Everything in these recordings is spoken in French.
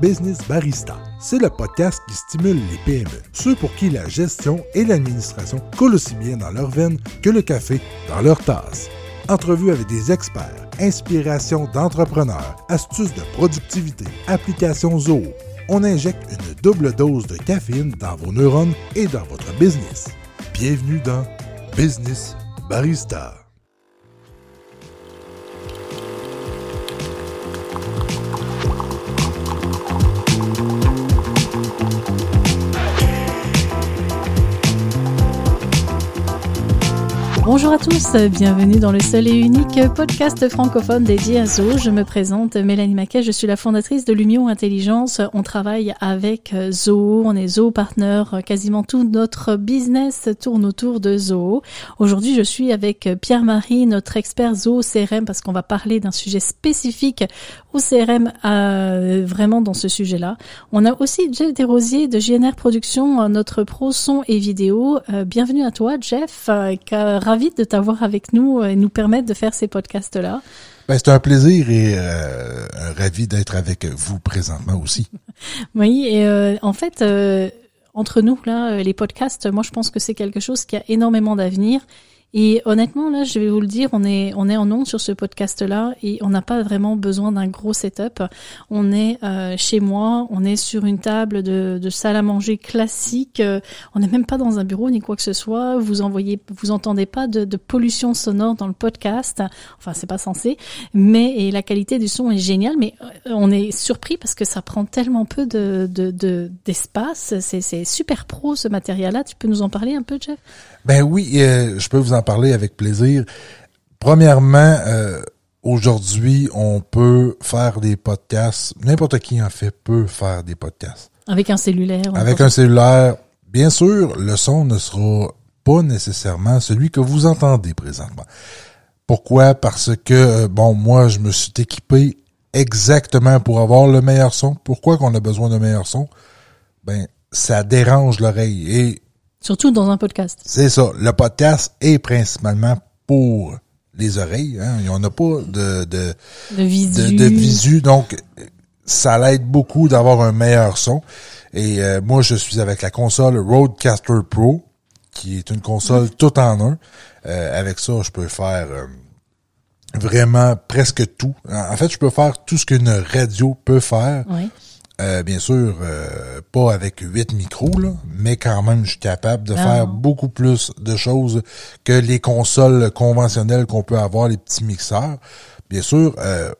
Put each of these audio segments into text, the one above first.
Business Barista. C'est le podcast qui stimule les PME, ceux pour qui la gestion et l'administration coulent aussi bien dans leurs veines que le café dans leur tasse. Entrevues avec des experts, inspiration d'entrepreneurs, astuces de productivité, applications Zoho. On injecte une double dose de caféine dans vos neurones et dans votre business. Bienvenue dans Business Barista. Bonjour à tous, bienvenue dans le seul et unique podcast francophone dédié à Zoho. Je me présente Mélanie Maquet, je suis la fondatrice de Lumio Intelligence. On travaille avec Zoho, on est Zoho partner, quasiment tout notre business tourne autour de Zoho. Aujourd'hui, je suis avec Pierre-Marie, notre expert Zoho CRM, parce qu'on va parler d'un sujet spécifique au CRM euh, vraiment dans ce sujet-là. On a aussi Jeff Desrosiers de GNR Production, notre pro son et vidéo. Euh, bienvenue à toi, Jeff. Euh, de t'avoir avec nous et nous permettre de faire ces podcasts-là. Ben, c'est un plaisir et euh, ravi d'être avec vous présentement aussi. oui, et euh, en fait, euh, entre nous, là, les podcasts, moi je pense que c'est quelque chose qui a énormément d'avenir et honnêtement, là, je vais vous le dire, on est on est en ondes sur ce podcast-là et on n'a pas vraiment besoin d'un gros setup. On est euh, chez moi, on est sur une table de, de salle à manger classique. Euh, on n'est même pas dans un bureau ni quoi que ce soit. Vous envoyez, vous entendez pas de, de pollution sonore dans le podcast. Enfin, c'est pas censé. Mais et la qualité du son est géniale. Mais euh, on est surpris parce que ça prend tellement peu de d'espace. De, c'est c'est super pro ce matériel-là. Tu peux nous en parler un peu, Jeff? Ben oui, euh, je peux vous en parler avec plaisir. Premièrement, euh, aujourd'hui, on peut faire des podcasts. N'importe qui en fait peut faire des podcasts. Avec un cellulaire. Avec un cellulaire. Bien sûr, le son ne sera pas nécessairement celui que vous entendez présentement. Pourquoi? Parce que, euh, bon, moi, je me suis équipé exactement pour avoir le meilleur son. Pourquoi qu'on a besoin de meilleur son? Ben, ça dérange l'oreille. Et Surtout dans un podcast. C'est ça. Le podcast est principalement pour les oreilles. Hein. Il n'y en a pas de, de, de, visu. de, de visu. Donc, ça l'aide beaucoup d'avoir un meilleur son. Et euh, moi, je suis avec la console Roadcaster Pro, qui est une console tout en un. Euh, avec ça, je peux faire euh, vraiment presque tout. En fait, je peux faire tout ce qu'une radio peut faire. Oui. Euh, bien sûr, euh, pas avec huit micros, là, mais quand même, je suis capable de Ah. faire beaucoup plus de choses que les consoles conventionnelles qu'on peut avoir, les petits mixeurs. Bien sûr, euh,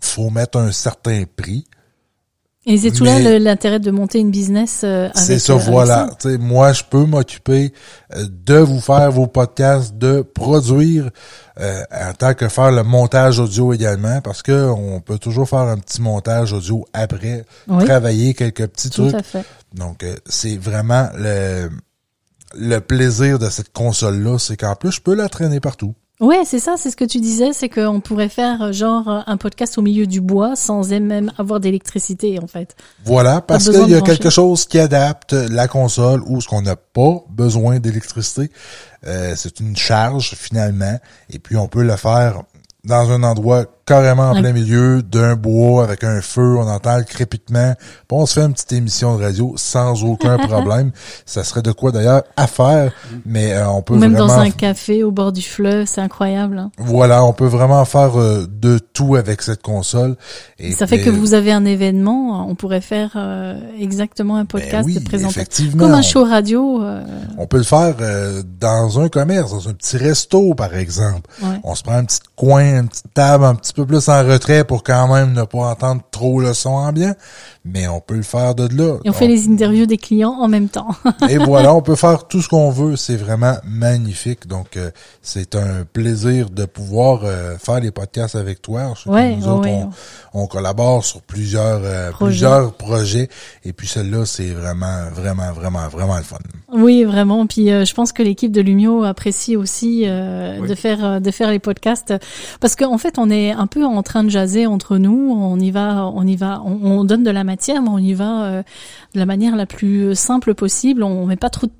faut mettre un certain prix. Et c'est tout là l'intérêt de monter une business euh, C'est ça, euh, voilà. ça. Tu sais, moi, je peux m'occuper euh, de vous faire vos podcasts, de produire euh, en tant que faire le montage audio également, parce que on peut toujours faire un petit montage audio après, Oui. travailler quelques petits Tout trucs. à fait. Donc, euh, c'est vraiment le, le plaisir de cette console-là, c'est qu'en plus, je peux la traîner partout. Ouais, c'est ça, c'est ce que tu disais, c'est qu'on pourrait faire euh, genre euh, un podcast au milieu du bois sans même avoir d'électricité en fait. Voilà, parce qu'il y a quelque chose qui adapte la console ou ce qu'on n'a pas besoin d'électricité. Euh, c'est une charge finalement, et puis on peut le faire dans un endroit carrément en plein milieu d'un bois avec un feu, on entend le crépitement. Puis on se fait une petite émission de radio sans aucun problème. Ça serait de quoi d'ailleurs à faire, mais euh, on peut même vraiment dans un café au bord du fleuve, c'est incroyable. hein. Voilà, on peut vraiment faire euh, de tout avec cette console. Et ça fait que euh, vous avez un événement, on pourrait faire euh, exactement un podcast ben oui, de présentation. effectivement. Comme un show radio. euh, On peut le faire euh, dans un commerce, dans un petit resto, par exemple. ouais. On se prend un petit coin, une petite table un petit peu plus en retrait pour quand même ne pas entendre trop le son ambiant, mais on peut le faire de là. Et on fait les interviews des clients en même temps. Et voilà, on peut faire tout ce qu'on veut. C'est vraiment magnifique. Donc, euh, c'est un plaisir de pouvoir euh, faire les podcasts avec toi. Ouais, nous autres, ouais. on, on collabore sur plusieurs, euh, plusieurs projets. Et puis, celle-là, c'est vraiment, vraiment, vraiment, vraiment le fun. Oui, vraiment. Puis euh, je pense que l'équipe de Lumio apprécie aussi euh, Oui. de faire euh, de faire les podcasts parce qu'en fait on est un peu en train de jaser entre nous. On y va, on y va, on, on donne de la on y va euh, de la manière la plus simple possible. On met pas trop de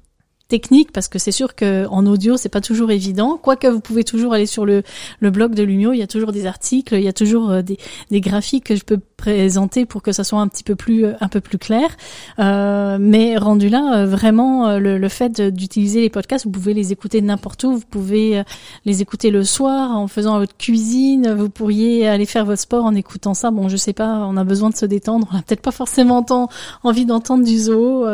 technique parce que c'est sûr que en audio c'est pas toujours évident quoique vous pouvez toujours aller sur le, le blog de Lumio il y a toujours des articles il y a toujours euh, des, des graphiques que je peux présenter pour que ça soit un petit peu plus un peu plus clair. Euh, mais rendu là, vraiment le, le fait d'utiliser les podcasts, vous pouvez les écouter n'importe où. Vous pouvez les écouter le soir en faisant votre cuisine. Vous pourriez aller faire votre sport en écoutant ça. Bon, je sais pas, on a besoin de se détendre. On a peut-être pas forcément tant envie d'entendre du zoo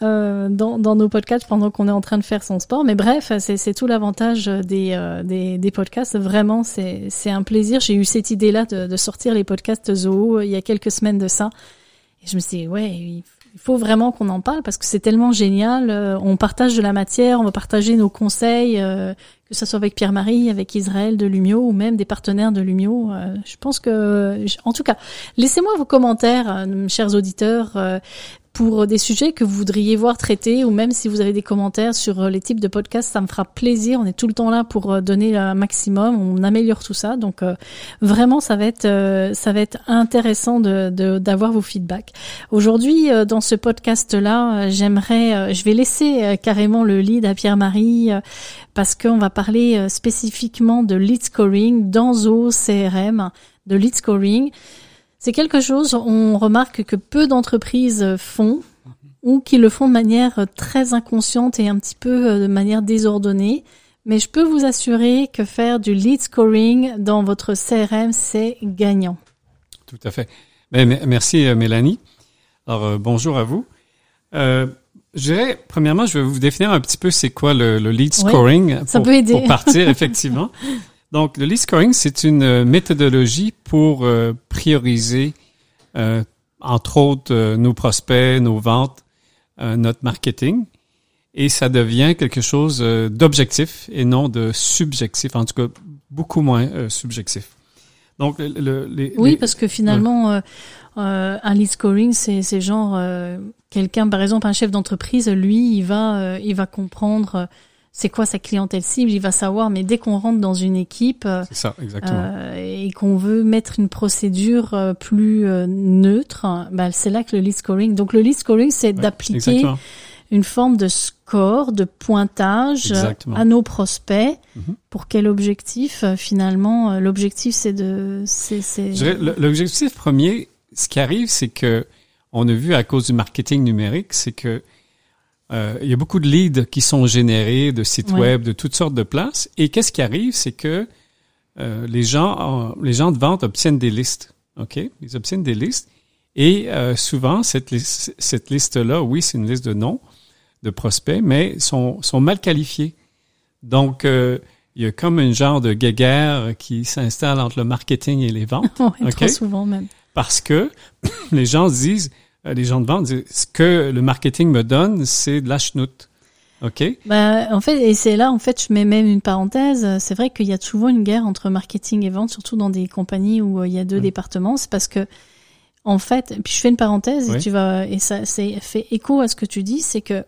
dans, dans nos podcasts pendant qu'on est en train de faire son sport. Mais bref, c'est tout l'avantage des, des, des podcasts. Vraiment, c'est un plaisir. J'ai eu cette idée-là de, de, sortir les podcasts Zoo euh, il y a quelques semaines de ça. Et je me suis dit, ouais, il faut vraiment qu'on en parle parce que c'est tellement génial. Euh, on partage de la matière, on va partager nos conseils, euh, que ce soit avec Pierre-Marie, avec Israël de Lumio ou même des partenaires de Lumio. je pense que, en tout cas, laissez-moi vos commentaires, chers auditeurs pour des sujets que vous voudriez voir traités ou même si vous avez des commentaires sur euh, les types de podcasts, ça me fera plaisir. On est tout le temps là pour euh, donner un maximum, on améliore tout ça. Donc euh, vraiment, ça va être ça va être intéressant de d'avoir vos feedbacks. Aujourd'hui, dans ce podcast-là, j'aimerais, je vais laisser carrément le lead à Pierre-Marie parce qu'on va parler spécifiquement de lead scoring dans OCRM, de lead scoring. C'est quelque chose, on remarque que peu d'entreprises font ou qui le font de manière très inconsciente et un petit peu euh, de manière désordonnée. Mais je peux vous assurer que faire du lead scoring dans votre CRM, c'est gagnant. Tout à fait. Merci euh, Mélanie. Alors euh, bonjour à vous. Euh, je dirais, premièrement, je vais vous définir un petit peu c'est quoi le, lead scoring ça peut aider. pour partir, effectivement. Donc, le lead scoring, c'est une euh, méthodologie pour euh, prioriser, euh, entre autres, nos prospects, nos ventes, notre marketing. Et ça devient quelque chose d'objectif et non de subjectif, en tout cas beaucoup moins subjectif. Donc, le, les, oui, parce que finalement, un lead scoring, c'est genre quelqu'un, par exemple, un chef d'entreprise, lui, il va, il va comprendre c'est quoi sa clientèle cible, il va savoir. Mais dès qu'on rentre dans une équipe euh, ça, euh, et qu'on veut mettre une procédure euh, plus neutre, bah, c'est là que le lead scoring. Donc le lead scoring, c'est d'appliquer une forme de score, de pointage à nos prospects. Mhm. Pour quel objectif finalement L'objectif, c'est de. L'objectif premier, ce qui arrive, c'est que on a vu à cause du marketing numérique, c'est que euh, il y a beaucoup de leads qui sont générés de sites web, de toutes sortes de places. Et qu'est-ce qui arrive, c'est que euh, les gens, les gens de vente obtiennent des listes. Ok, ils obtiennent des listes. Et euh, souvent, cette, liste, cette liste-là, oui, c'est une liste de noms de prospects, mais sont, sont mal qualifiés. Donc, il y a comme un genre de guéguerre qui s'installe entre le marketing et les ventes. Oui, trop souvent même. Parce que les gens se disent, euh, les gens de vente disent ce que le marketing me donne, c'est de la chenoute. OK? Bah, en fait, et c'est là, en fait, je mets même une parenthèse. C'est vrai qu'il y a souvent une guerre entre marketing et vente, surtout dans des compagnies où euh, il y a deux départements. C'est parce que, en fait, puis je fais une parenthèse et tu vas, et ça, c'est fait écho à ce que tu dis, c'est que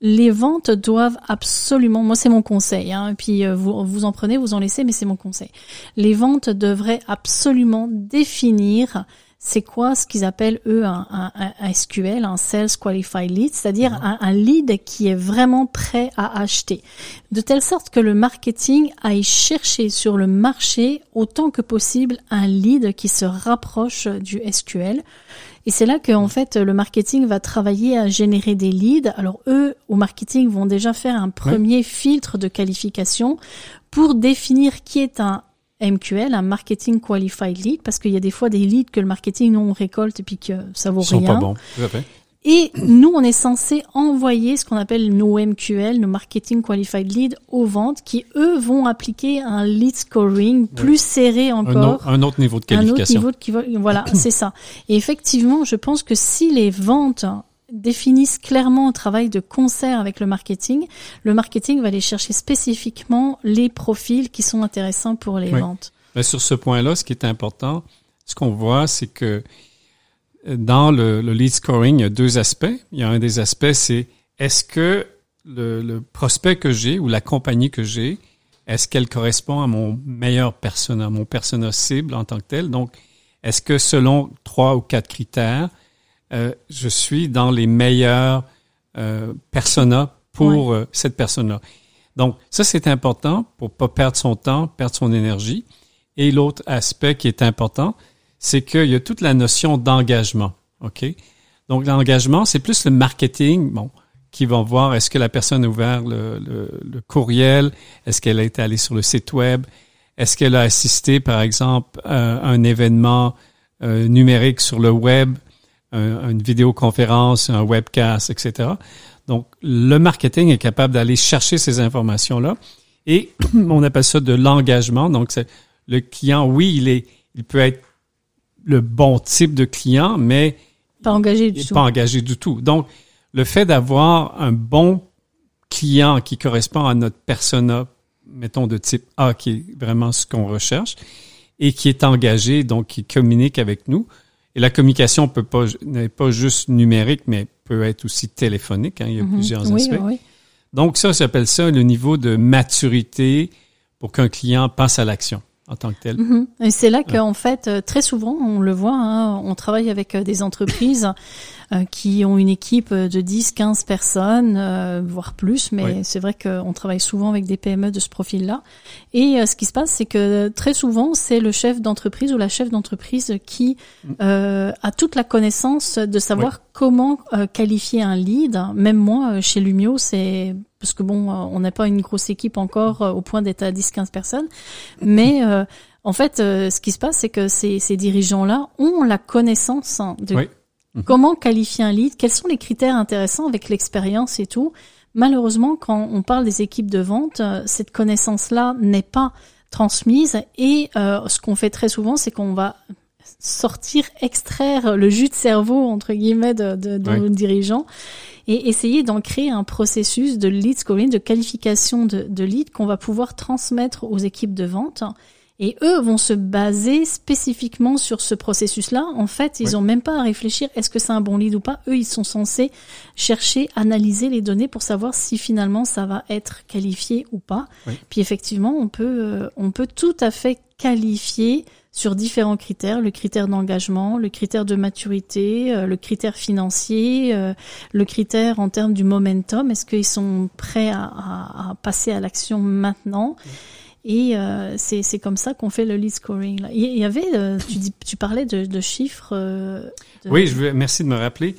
les ventes doivent absolument, moi c'est mon conseil, hein, et puis euh, vous, vous en prenez, vous en laissez, mais c'est mon conseil. Les ventes devraient absolument définir c'est quoi ce qu'ils appellent eux un, un, SQL, un Sales Qualified Lead, c'est-à-dire mhm. un, lead qui est vraiment prêt à acheter, de telle sorte que le marketing aille chercher sur le marché autant que possible un lead qui se rapproche du SQL. Et c'est là que en fait le marketing va travailler à générer des leads. Alors eux au marketing vont déjà faire un premier filtre de qualification pour définir qui est un MQL, un Marketing Qualified Lead, parce qu'il y a des fois des leads que le marketing non récolte et puis que ça vaut Ils rien. Sont pas bons. Et nous, on est censé envoyer ce qu'on appelle nos MQL, nos Marketing Qualified Lead, aux ventes, qui eux vont appliquer un lead scoring plus serré encore. Un, autre niveau de qualification. Un autre niveau de, voilà, c'est ça. Et effectivement, je pense que si les ventes définissent clairement un travail de concert avec le marketing, le marketing va aller chercher spécifiquement les profils qui sont intéressants pour les ventes. Mais sur ce point-là, ce qui est important, ce qu'on voit, c'est que dans le, lead scoring, il y a deux aspects. Il y a un des aspects, c'est est-ce que le, prospect que j'ai ou la compagnie que j'ai, est-ce qu'elle correspond à mon meilleur persona, mon persona cible en tant que tel? Donc, est-ce que selon trois ou quatre critères, euh, je suis dans les meilleurs euh, personas pour euh, cette personne-là. Donc, ça, c'est important pour pas perdre son temps, perdre son énergie. Et l'autre aspect qui est important, c'est qu'il y a toute la notion d'engagement. OK? Donc, l'engagement, c'est plus le marketing, bon, qui vont voir est-ce que la personne a ouvert le, le, courriel, est-ce qu'elle été allée sur le site web, est-ce qu'elle a assisté, par exemple, à un événement euh, numérique sur le web, une vidéoconférence, un webcast, etc. Donc, le marketing est capable d'aller chercher ces informations-là et on appelle ça de l'engagement. Donc, c'est le client, oui, il est, il peut être le bon type de client, mais pas engagé du tout. Pas engagé du tout. Donc, le fait d'avoir un bon client qui correspond à notre persona, mettons de type A, qui est vraiment ce qu'on recherche, et qui est engagé, donc qui communique avec nous. Et la communication peut pas n'est pas juste numérique, mais peut être aussi téléphonique. Hein, il y a mhm. plusieurs aspects. Oui. Donc ça, j'appelle ça le niveau de maturité pour qu'un client passe à l'action en tant que tel. Mhm. Et c'est là qu'en fait, euh, très souvent, on le voit, hein, on travaille avec euh, des entreprises euh, qui ont une équipe de 10, 15 personnes, voire plus, mais c'est vrai qu'on travaille souvent avec des PME de ce profil-là. Et ce qui se passe, c'est que très souvent, c'est le chef d'entreprise ou la chef d'entreprise qui mm. a toute la connaissance de savoir comment qualifier un lead. Même moi, chez Lumio, c'est parce que bon, on n'a pas une grosse équipe encore au point d'être à 10-15 personnes, mais en fait, ce qui se passe, c'est que ces, ces dirigeants-là ont la connaissance de Mhm. Comment qualifier un lead Quels sont les critères intéressants avec l'expérience et tout. Malheureusement, quand on parle des équipes de vente, euh, cette connaissance-là n'est pas transmise et euh, ce qu'on fait très souvent, c'est qu'on va sortir, extraire le jus de cerveau entre guillemets de, de, nos dirigeants et essayer d'en créer un processus de lead scoring, de qualification de, de lead qu'on va pouvoir transmettre aux équipes de vente et eux vont se baser spécifiquement sur ce processus-là. En fait, ils n'ont même pas à réfléchir est-ce que c'est un bon lead ou pas. Eux, ils sont censés chercher, analyser les données pour savoir si finalement ça va être qualifié ou pas. Puis effectivement, on peut, euh, on peut tout à fait qualifier sur différents critères, le critère d'engagement, le critère de maturité, euh, le critère financier, euh, le critère en termes du momentum, est-ce qu'ils sont prêts à, à, passer à l'action maintenant? Et euh, c'est comme ça qu'on fait le lead scoring. Il y avait, euh, tu, dis, tu parlais de, de chiffres. Euh, Oui, je veux, merci de me rappeler.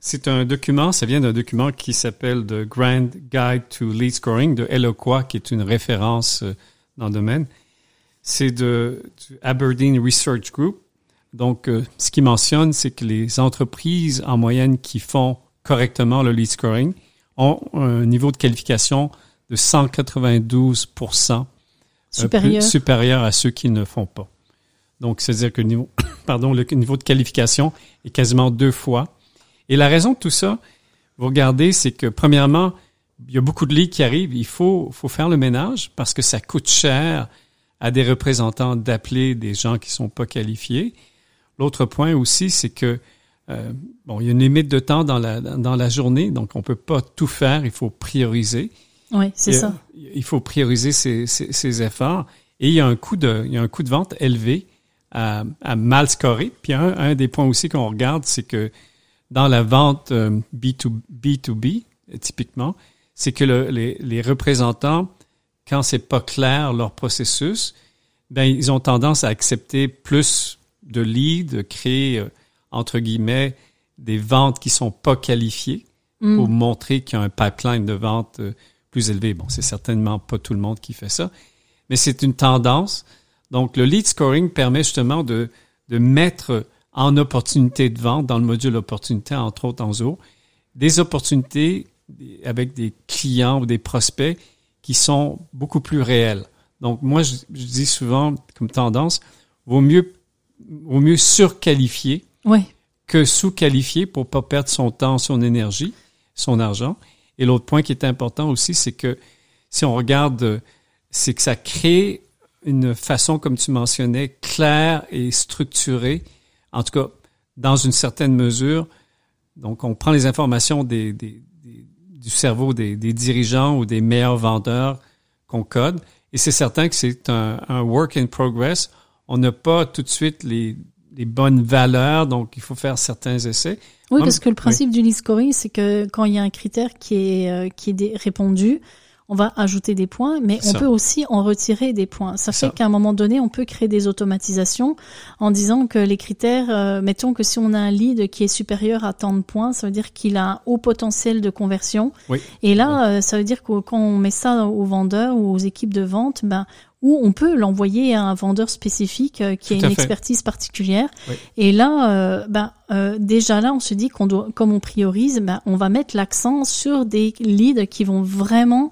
C'est un document, ça vient d'un document qui s'appelle The Grand Guide to Lead Scoring de Eloqua, qui est une référence euh, dans le domaine. C'est de Aberdeen Research Group. Donc, ce qu'il mentionne, c'est que les entreprises en moyenne qui font correctement le lead scoring ont un niveau de qualification de 192 supérieur. supérieur à ceux qui ne font pas. Donc, c'est-à-dire que le niveau, pardon, le niveau de qualification est quasiment deux fois. Et la raison de tout ça, vous regardez, c'est que premièrement, il y a beaucoup de lits qui arrivent. Il faut, faut faire le ménage parce que ça coûte cher à des représentants d'appeler des gens qui sont pas qualifiés. L'autre point aussi, c'est que euh, bon, il y a une limite de temps dans la dans la journée, donc on peut pas tout faire. Il faut prioriser. Oui, c'est ça. Il faut prioriser ses, ses, efforts. Et il y a un coût de, il y a un coût de vente élevé à, à mal scorer. Puis un, un des points aussi qu'on regarde, c'est que dans la vente B2, euh, B2B, typiquement, c'est que le, les, les, représentants, quand c'est pas clair leur processus, ben ils ont tendance à accepter plus de leads, de créer euh, entre guillemets des ventes qui sont pas qualifiées mm. pour montrer qu'il y a un pipeline de vente euh, plus élevé. Bon, c'est certainement pas tout le monde qui fait ça, mais c'est une tendance. Donc, le lead scoring permet justement de, de mettre en opportunité de vente dans le module opportunité, entre autres en zoo, des opportunités avec des clients ou des prospects qui sont beaucoup plus réels. Donc, moi, je, dis souvent comme tendance, vaut mieux, vaut mieux surqualifier que sous-qualifier pour pas perdre son temps, son énergie, son argent. Et l'autre point qui est important aussi, c'est que si on regarde, c'est que ça crée une façon, comme tu mentionnais, claire et structurée, en tout cas dans une certaine mesure. Donc, on prend les informations des, des, du cerveau des, dirigeants ou des meilleurs vendeurs qu'on code, et c'est certain que c'est un, work in progress. On n'a pas tout de suite les, les bonnes valeurs, donc il faut faire certains essais. Oui, parce que le principe du lead scoring, c'est que quand il y a un critère qui est, euh, qui est répondu, on va ajouter des points, mais on peut aussi en retirer des points. Ça fait qu'à un moment donné, on peut créer des automatisations en disant que les critères, euh, mettons que si on a un lead qui est supérieur à tant de points, ça veut dire qu'il a un haut potentiel de conversion. Et là, euh, ça veut dire que quand on met ça aux vendeurs ou aux équipes de vente, ben ou on peut l'envoyer à un vendeur spécifique euh, qui a une expertise particulière. Et là, ben, déjà là, on se dit qu'on doit, comme on priorise, ben, on va mettre l'accent sur des leads qui vont vraiment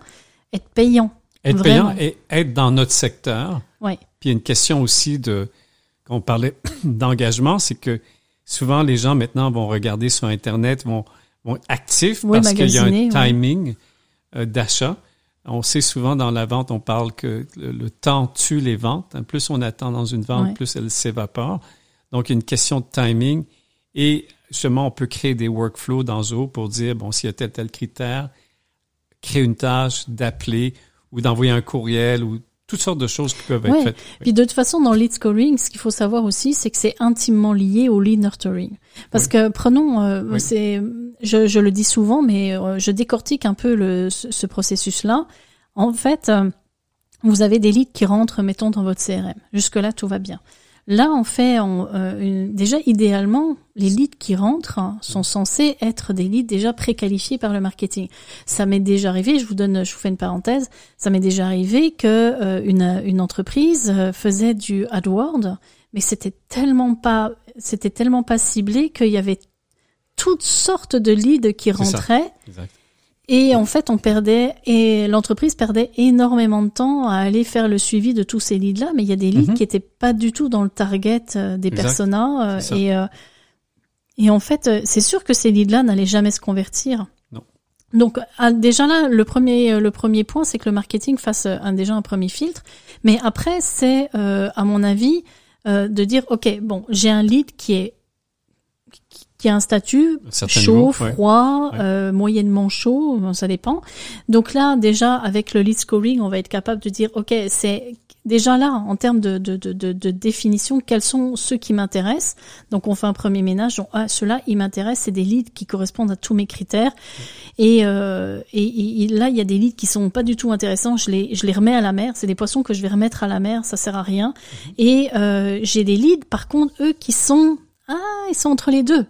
être payant. Être payant et être dans notre secteur. Oui. Puis il y a une question aussi de, quand on parlait d'engagement, c'est que souvent les gens maintenant vont regarder sur Internet, vont, vont être actifs parce qu'il y a un timing euh, d'achat. On sait souvent dans la vente, on parle que le, temps tue les ventes. Plus on attend dans une vente, plus elle s'évapore. Donc, il y a une question de timing. Et justement, on peut créer des workflows dans Zoho pour dire, bon, s'il y a tel, tel critère, créer une tâche, d'appeler ou d'envoyer un courriel ou toutes sortes de choses qui peuvent être faites. Puis de toute façon, dans lead scoring, ce qu'il faut savoir aussi, c'est que c'est intimement lié au lead nurturing. Parce que prenons, euh, c'est, je, je, le dis souvent, mais euh, je décortique un peu le, ce, processus-là. En fait, euh, vous avez des leads qui rentrent, mettons, dans votre CRM. Jusque-là, tout va bien. Là, on fait euh, déjà idéalement les leads qui rentrent sont censés être des leads déjà préqualifiés par le marketing. Ça m'est déjà arrivé, je vous donne, je vous fais une parenthèse, ça m'est déjà arrivé que euh, une, une entreprise euh, faisait du AdWord, mais c'était tellement pas, c'était tellement pas ciblé qu'il y avait toutes sortes de leads qui rentraient. Et en fait, on perdait et l'entreprise perdait énormément de temps à aller faire le suivi de tous ces leads-là. Mais il y a des leads mhm. qui étaient pas du tout dans le target euh, des personas. Euh, et euh, et en fait, c'est sûr que ces leads-là n'allaient jamais se convertir. Non. Donc ah, déjà là, le premier le premier point, c'est que le marketing fasse un, déjà un premier filtre. Mais après, c'est à mon avis de dire ok, bon, j'ai un lead qui est qui a un statut chaud, froid, Euh, moyennement chaud, ça dépend. Donc là, déjà, avec le lead scoring, on va être capable de dire, OK, c'est déjà là, en termes de, de, de, de, définition, quels sont ceux qui m'intéressent. Donc on fait un premier ménage. Donc, ah, ceux-là, ils m'intéressent, c'est des leads qui correspondent à tous mes critères. Et, euh, et, là, il y a des leads qui sont pas du tout intéressants. Je les, je les remets à la mer. C'est des poissons que je vais remettre à la mer. Ça sert à rien. Mhm. Et euh, j'ai des leads, par contre, eux, qui sont ah, ils sont entre les deux.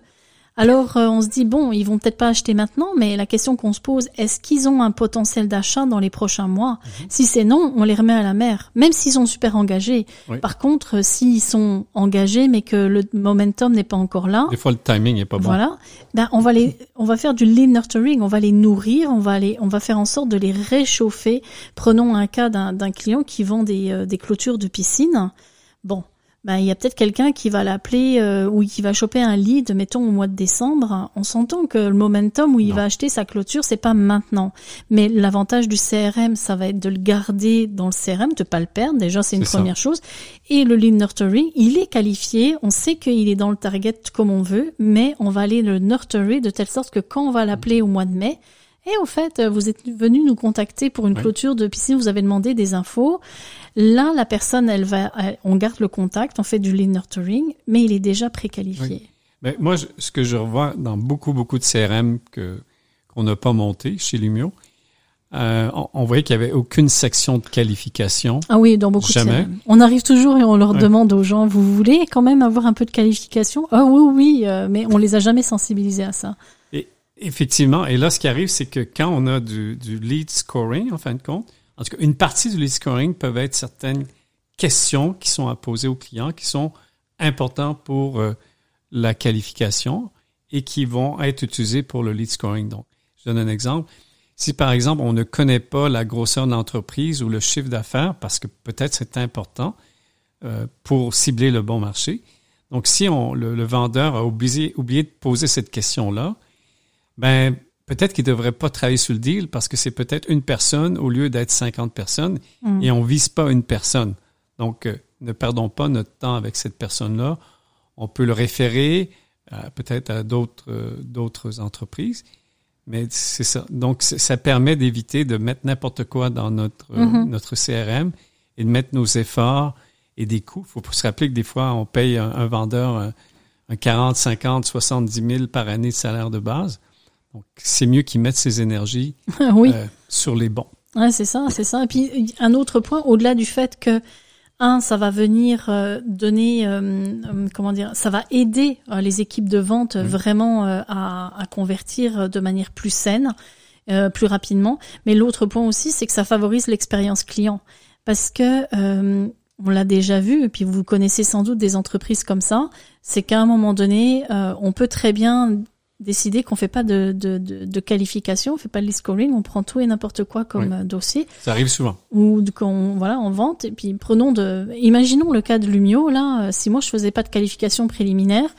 Alors euh, on se dit bon, ils vont peut-être pas acheter maintenant, mais la question qu'on se pose, est-ce qu'ils ont un potentiel d'achat dans les prochains mois mhm. Si c'est non, on les remet à la mer, même s'ils sont super engagés. Par contre, euh, s'ils sont engagés mais que le momentum n'est pas encore là, des fois le timing est pas bon. Voilà, ben on va les, on va faire du lean nurturing, on va les nourrir, on va les, on va faire en sorte de les réchauffer. Prenons un cas d'un client qui vend des, euh, des clôtures de piscine. Bon, ben, il y a peut-être quelqu'un qui va l'appeler euh, ou qui va choper un lead, mettons au mois de décembre. On s'entend que le momentum où il va acheter sa clôture, c'est pas maintenant. Mais l'avantage du CRM, ça va être de le garder dans le CRM, de pas le perdre. Déjà, c'est une première chose. Et le lead nurturing, il est qualifié. On sait qu'il est dans le target comme on veut, mais on va aller le nurturer de telle sorte que quand on va l'appeler au mois de mai, et au fait, vous êtes venu nous contacter pour une clôture de piscine, vous avez demandé des infos. Là, la personne, elle va, on garde le contact, on fait du lead nurturing, mais il est déjà préqualifié. Mais moi, ce que je revois dans beaucoup, beaucoup de CRM que qu'on n'a pas monté chez Lumio, euh, on, voyait qu'il n'y avait aucune section de qualification. Ah oui, dans beaucoup Jamais. de CRM. On arrive toujours et on leur demande aux gens, vous voulez quand même avoir un peu de qualification? Ah oui, oui, euh, mais on les a jamais sensibilisés à ça. Et effectivement, et là, ce qui arrive, c'est que quand on a du, du lead scoring, en fin de compte, en tout cas, une partie du lead scoring peuvent être certaines questions qui sont à poser aux clients, qui sont importantes pour euh, la qualification et qui vont être utilisées pour le lead scoring. Donc, je donne un exemple. Si par exemple, on ne connaît pas la grosseur de l'entreprise ou le chiffre d'affaires, parce que peut-être c'est important euh, pour cibler le bon marché. Donc, si le, vendeur a oublié, oublié de poser cette question-là, ben peut-être qu'il ne devrait pas travailler sur le deal parce que c'est peut-être une personne au lieu d'être 50 personnes mm. et on vise pas une personne. Donc, euh, ne perdons pas notre temps avec cette personne-là. On peut le référer euh, peut-être à d'autres euh, d'autres entreprises, mais c'est ça. Donc, ça permet d'éviter de mettre n'importe quoi dans notre mm-hmm. notre CRM et de mettre nos efforts et des coûts. Il faut se rappeler que des fois, on paye un, vendeur un, un 40, 50, 70 000 par année de salaire de base. Donc, c'est mieux qu'ils mettent ses énergies oui. euh, sur les bons. Ouais, c'est ça, c'est ça. Et puis un autre point, au-delà du fait que un, ça va venir euh, donner, euh, euh, comment dire, ça va aider les équipes de vente vraiment à, à, convertir de manière plus saine, plus rapidement. Mais l'autre point aussi, c'est que ça favorise l'expérience client, parce que on l'a déjà vu, et puis vous connaissez sans doute des entreprises comme ça, c'est qu'à un moment donné, on peut très bien décider qu'on fait pas de, de, de, de, qualification, on fait pas de list scoring, on prend tout et n'importe quoi comme euh, dossier. Ça arrive souvent. Ou qu'on voilà, on vente et puis prenons de, imaginons le cas de Lumio là, euh, si moi je faisais pas de qualification préliminaire,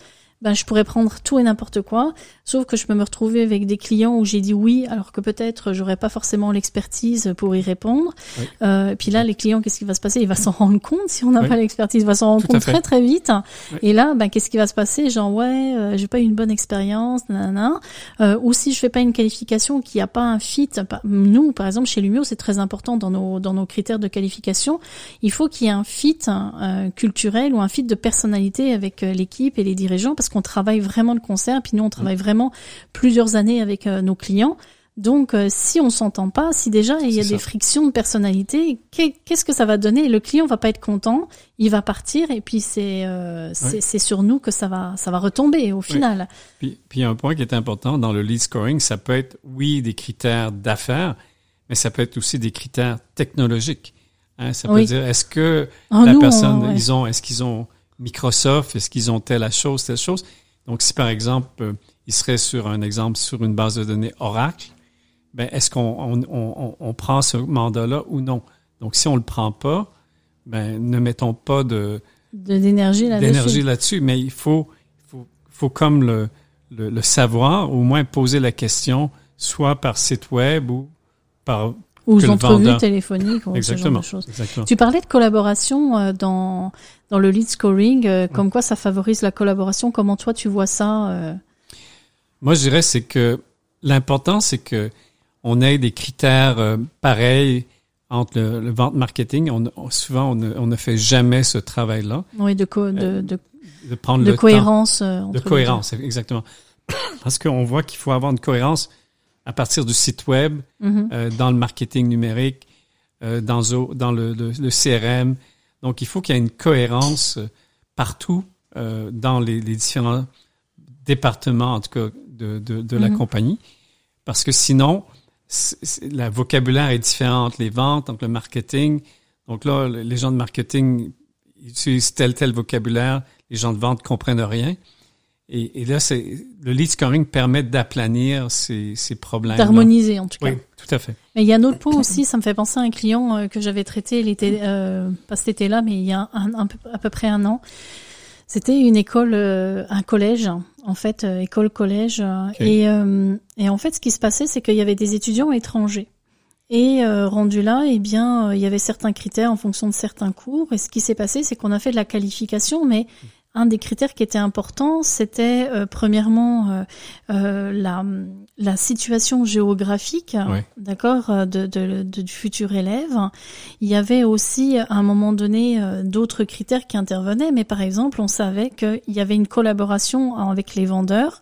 ben, je pourrais prendre tout et n'importe quoi, sauf que je peux me retrouver avec des clients où j'ai dit oui, alors que peut-être j'aurais pas forcément l'expertise pour y répondre. Euh, et puis là, les clients, qu'est-ce qui va se passer? Il va s'en rendre compte si on n'a pas l'expertise, il va s'en rendre compte très très vite. Et là, ben, qu'est-ce qui va se passer? Genre ouais, euh, j'ai pas eu une bonne expérience, nanana. Euh, ou si je fais pas une qualification, qui a pas un fit. Nous, par exemple, chez Lumio, c'est très important dans nos dans nos critères de qualification. Il faut qu'il y ait un fit euh, culturel ou un fit de personnalité avec euh, l'équipe et les dirigeants, parce qu'on travaille vraiment de concert, puis nous on travaille vraiment plusieurs années avec euh, nos clients. Donc, euh, si on s'entend pas, si déjà il y a des frictions de personnalité, qu'est-ce que ça va donner? Le client va pas être content, il va partir, et puis c'est euh, c'est sur nous que ça va ça va retomber au final. Puis, puis un point qui est important dans le lead scoring, ça peut être oui des critères d'affaires, mais ça peut être aussi des critères technologiques. Hein, ça peut dire est-ce que ah, la personne ils ont est-ce qu'ils ont Microsoft, est-ce qu'ils ont telle chose, telle chose? Donc, si par exemple, euh, ils seraient sur un exemple sur une base de données Oracle, ben, est-ce qu'on on, on, on prend ce mandat-là ou non? Donc, si on le prend pas, ben, ne mettons pas de d'énergie là-dessus. là-dessus, mais il faut, faut, faut comme le, le, le, savoir, au moins poser la question, soit par site web ou par ou entrevues téléphoniques ou ce genre de choses. Tu parlais de collaboration euh, dans dans le lead scoring, euh, comme quoi ça favorise la collaboration. Comment toi tu vois ça euh? Moi, je dirais c'est que l'important c'est que on ait des critères pareils entre le, vente marketing. On, souvent on ne, on ne fait jamais ce travail-là. Oui, de co de, de, de prendre de cohérence. de cohérence, exactement. Parce qu'on voit qu'il faut avoir une cohérence à partir du site web, mhm. euh, dans le marketing numérique, euh, dans, dans le, le, CRM. Donc, il faut qu'il y ait une cohérence euh, partout euh, dans les, les, différents départements, en tout cas, de, de, de la mhm. compagnie. Parce que sinon, le vocabulaire est différent entre les ventes, entre le marketing. Donc là, les gens de marketing utilisent tel, tel vocabulaire. Les gens de vente comprennent rien. Et, et là, c'est le lead scoring permet d'aplanir ces, ces problèmes. D'harmoniser, en tout cas. Oui, tout à fait. Mais il y a un autre point aussi, ça me fait penser à un client euh, que j'avais traité, l'été, euh, pas cet été-là, mais il y a un, un, à peu près un an. C'était une école, euh, un collège, en fait, euh, école-collège. Et, et en fait, ce qui se passait, c'est qu'il y avait des étudiants étrangers. Et rendu là, eh bien, il y avait certains critères en fonction de certains cours. Et ce qui s'est passé, c'est qu'on a fait de la qualification, mais un des critères qui était important, c'était euh, premièrement euh, euh, la, la situation géographique, d'accord, de, de, du futur élève. Il y avait aussi à un moment donné d'autres critères qui intervenaient, mais par exemple, on savait qu'il y avait une collaboration avec les vendeurs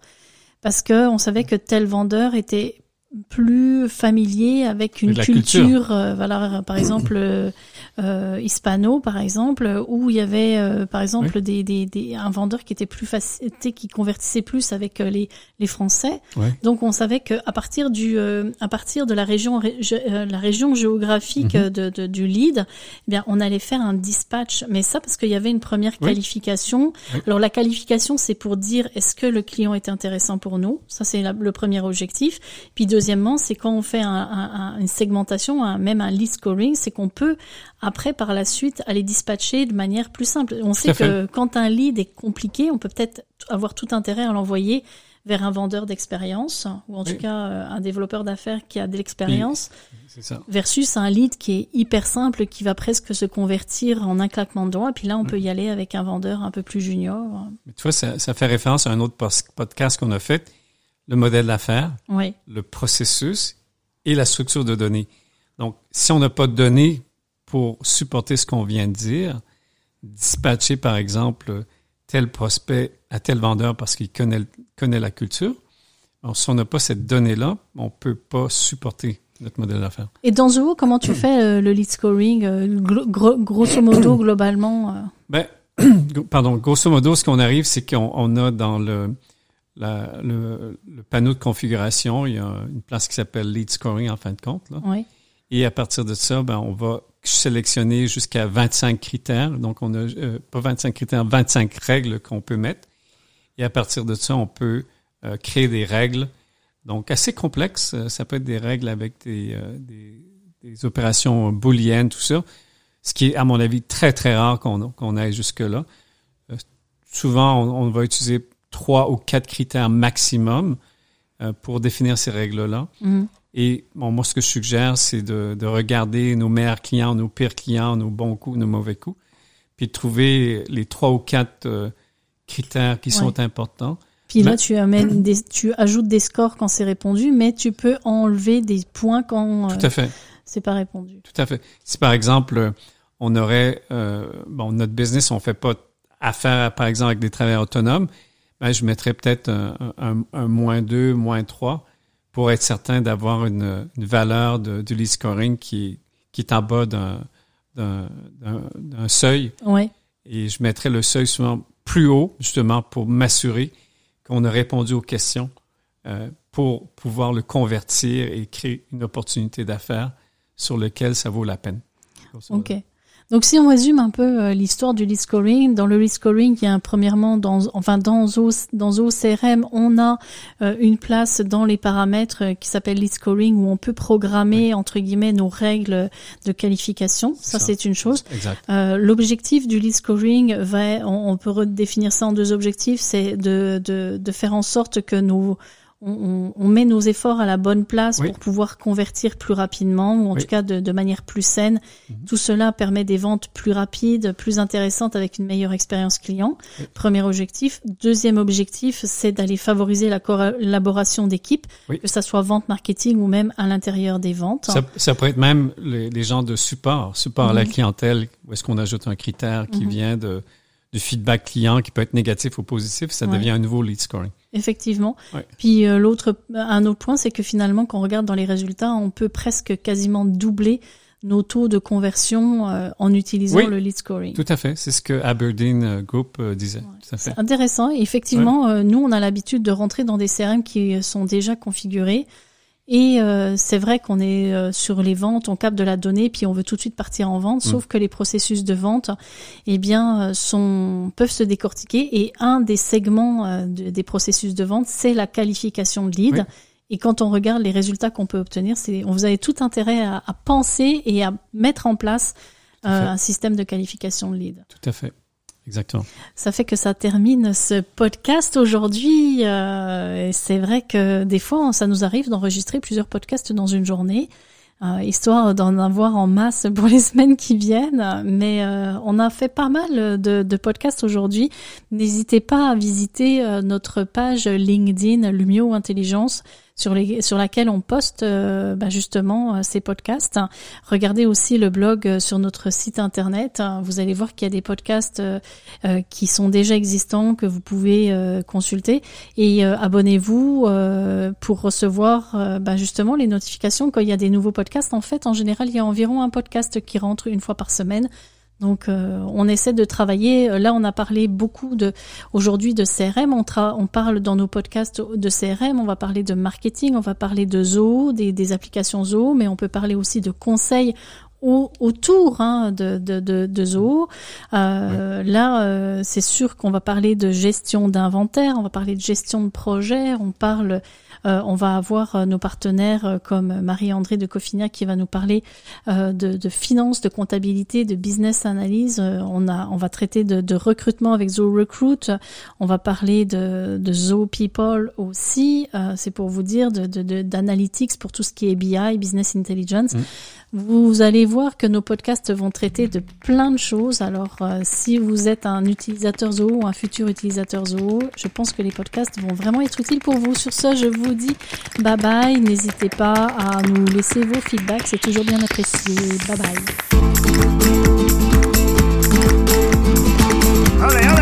parce que on savait que tel vendeur était plus familier avec une culture, voilà, par exemple euh, hispano par exemple où il y avait euh, par exemple des, des, des, un vendeur qui était plus facile qui convertissait plus avec euh, les les français. Donc on savait que à partir du euh, à partir de la région la région géographique mhm. de, de, du lead eh bien on allait faire un dispatch. Mais ça parce qu'il y avait une première qualification. Alors la qualification c'est pour dire est-ce que le client est intéressant pour nous? Ça c'est le premier objectif. Puis deuxièmement c'est quand on fait un, un, une segmentation un, même un lead scoring c'est qu'on peut après par la suite aller dispatcher de manière plus simple. On sait que quand un lead est compliqué, on peut peut-être avoir tout intérêt à l'envoyer vers un vendeur d'expérience ou en tout cas euh, un développeur d'affaires qui a de l'expérience versus un lead qui est hyper simple qui va presque se convertir en un claquement de doigts et puis là on peut y aller avec un vendeur un peu plus junior. Mais tu vois ça, ça fait référence à un autre podcast qu'on a fait le modèle d'affaires, oui. le processus et la structure de données. Donc si on n'a pas de données pour supporter ce qu'on vient de dire, dispatcher par exemple tel prospect à tel vendeur parce qu'il connaît, connaît la culture. Alors, si on n'a pas cette donnée-là, on peut pas supporter notre modèle d'affaires. Et dans Zoho, comment tu fais euh, le lead scoring, euh, gro- gro- grosso modo, globalement euh, Ben, pardon, grosso modo, ce qu'on arrive, c'est qu'on on a dans le, la- le, le panneau de configuration, il y a une place qui s'appelle Lead Scoring en fin de compte. Là. Oui. Et à partir de ça, ben, on va sélectionner jusqu'à 25 critères. Donc, on a euh, pas 25 critères, 25 règles qu'on peut mettre. Et à partir de ça, on peut euh, créer des règles. Donc, assez complexes. Euh, Ça peut être des règles avec des, euh, des, des opérations booléennes, tout ça. Ce qui est, à mon avis, très, très rare qu'on qu'on aille jusque-là. Euh, souvent, on, on va utiliser trois ou quatre critères maximum euh, pour définir ces règles-là. Mhm. Et bon, moi, ce que je suggère, c'est de, de regarder nos meilleurs clients, nos pires clients, nos bons coups, nos mauvais coups, puis de trouver les trois ou quatre euh, critères qui Ouais. sont importants. Puis là, tu amènes des, tu ajoutes des scores quand c'est répondu, mais tu peux enlever des points quand euh, Tout à fait, c'est pas répondu. tout à fait. Si par exemple, on aurait, euh, bon, notre business, on fait pas affaire, par exemple, avec des travailleurs autonomes, ben, je mettrais peut-être un, un, un moins 2, moins 3 pour être certain d'avoir une, une valeur de, du lead scoring qui, est- qui est en bas d'un seuil. Ouais. Et je mettrais le seuil souvent plus haut, justement, pour m'assurer qu'on a répondu aux questions euh, pour pouvoir le convertir et créer une opportunité d'affaires sur lequel ça vaut la peine. Ok. Donc si on résume un peu euh, l'histoire du lead scoring, dans le lead scoring, il y a un, premièrement dans enfin dans Zo, dans Zo CRM, on a euh, une place dans les paramètres euh, qui s'appelle lead scoring où on peut programmer entre guillemets nos règles de qualification. Ça, Ça. c'est une chose. L'objectif du lead scoring va, on, on peut redéfinir ça en deux objectifs, c'est de, de, de faire en sorte que nous on, on- met nos efforts à la bonne place Oui. pour pouvoir convertir plus rapidement ou en Oui. tout cas de, de manière plus saine. Mhm. Tout cela permet des ventes plus rapides, plus intéressantes avec une meilleure expérience client. Oui. Premier objectif. Deuxième objectif, c'est d'aller favoriser la collaboration d'équipes, Oui. que ça soit vente marketing ou même à l'intérieur des ventes. Ça, ça pourrait être même les, les gens de support, support à la Mhm. clientèle, où est-ce qu'on ajoute un critère qui Mhm. vient de, du feedback client qui peut être négatif ou positif, ça Ouais. devient un nouveau lead scoring. Effectivement. Ouais. Puis euh, l'autre, un autre point, c'est que finalement, quand on regarde dans les résultats, on peut presque quasiment doubler nos taux de conversion euh, en utilisant Oui. le lead scoring. Tout à fait. C'est ce que Aberdeen euh, Group euh, disait. Ouais. Tout à fait. C'est intéressant. Et effectivement, euh, nous, on a l'habitude de rentrer dans des CRM qui sont déjà configurés. Et euh, c'est vrai qu'on est euh, sur les ventes, on capte de la donnée, puis on veut tout de suite partir en vente. Mm. Sauf que les processus de vente, eh bien, euh, sont peuvent se décortiquer. Et un des segments euh, de- des processus de vente, c'est la qualification de lead. Oui. Et quand on regarde les résultats qu'on peut obtenir, c'est, on vous avez tout intérêt à, à penser et à mettre en place euh, un système de qualification de lead. Tout à fait. Exactement. Ça fait que ça termine ce podcast aujourd'hui. euh, c'est vrai que des fois, ça nous arrive d'enregistrer plusieurs podcasts dans une journée, euh, histoire d'en avoir en masse pour les semaines qui viennent. Mais euh, on a fait pas mal de, de podcasts aujourd'hui. N'hésitez pas à visiter euh, notre page LinkedIn Lumio Intelligence sur, laquelle on poste euh, bah, justement euh, ces podcasts. Regardez aussi le blog euh, sur notre site internet. Vous allez voir qu'il y a des podcasts qui sont déjà existants que vous pouvez consulter et abonnez-vous pour recevoir bah, justement les notifications quand il y a des nouveaux podcasts. En fait, en général, il y a environ un podcast qui rentre une fois par semaine. Donc, euh, on essaie de travailler. Là, on a parlé beaucoup de aujourd'hui de CRM. On, tra- on parle dans nos podcasts de CRM. On va parler de marketing. On va parler de Zoho, des, des applications Zoho, mais on peut parler aussi de conseils au- autour hein, de, de, de, de Zoho. Euh, Là, euh, c'est sûr qu'on va parler de gestion d'inventaire, on va parler de gestion de projet, on parle, euh, on va avoir euh, nos partenaires euh, comme Marie-André de Coffignac qui va nous parler euh, de, de finance, de comptabilité, de business analyse. Euh, on a, on va traiter de, de recrutement avec Zoho Recruit. On va parler de, de Zoho People aussi. Euh, c'est pour vous dire de, de, de- d'analytics pour tout ce qui est BI, business intelligence. Mm. Vous allez voir que nos podcasts vont traiter de plein de choses. Alors, euh, si vous êtes un utilisateur Zoho ou un futur utilisateur Zoho, je pense que les podcasts vont vraiment être utiles pour vous. Sur ce, je vous dis bye bye. N'hésitez pas à nous laisser vos feedbacks. C'est toujours bien apprécié. Bye bye. Allez, allez.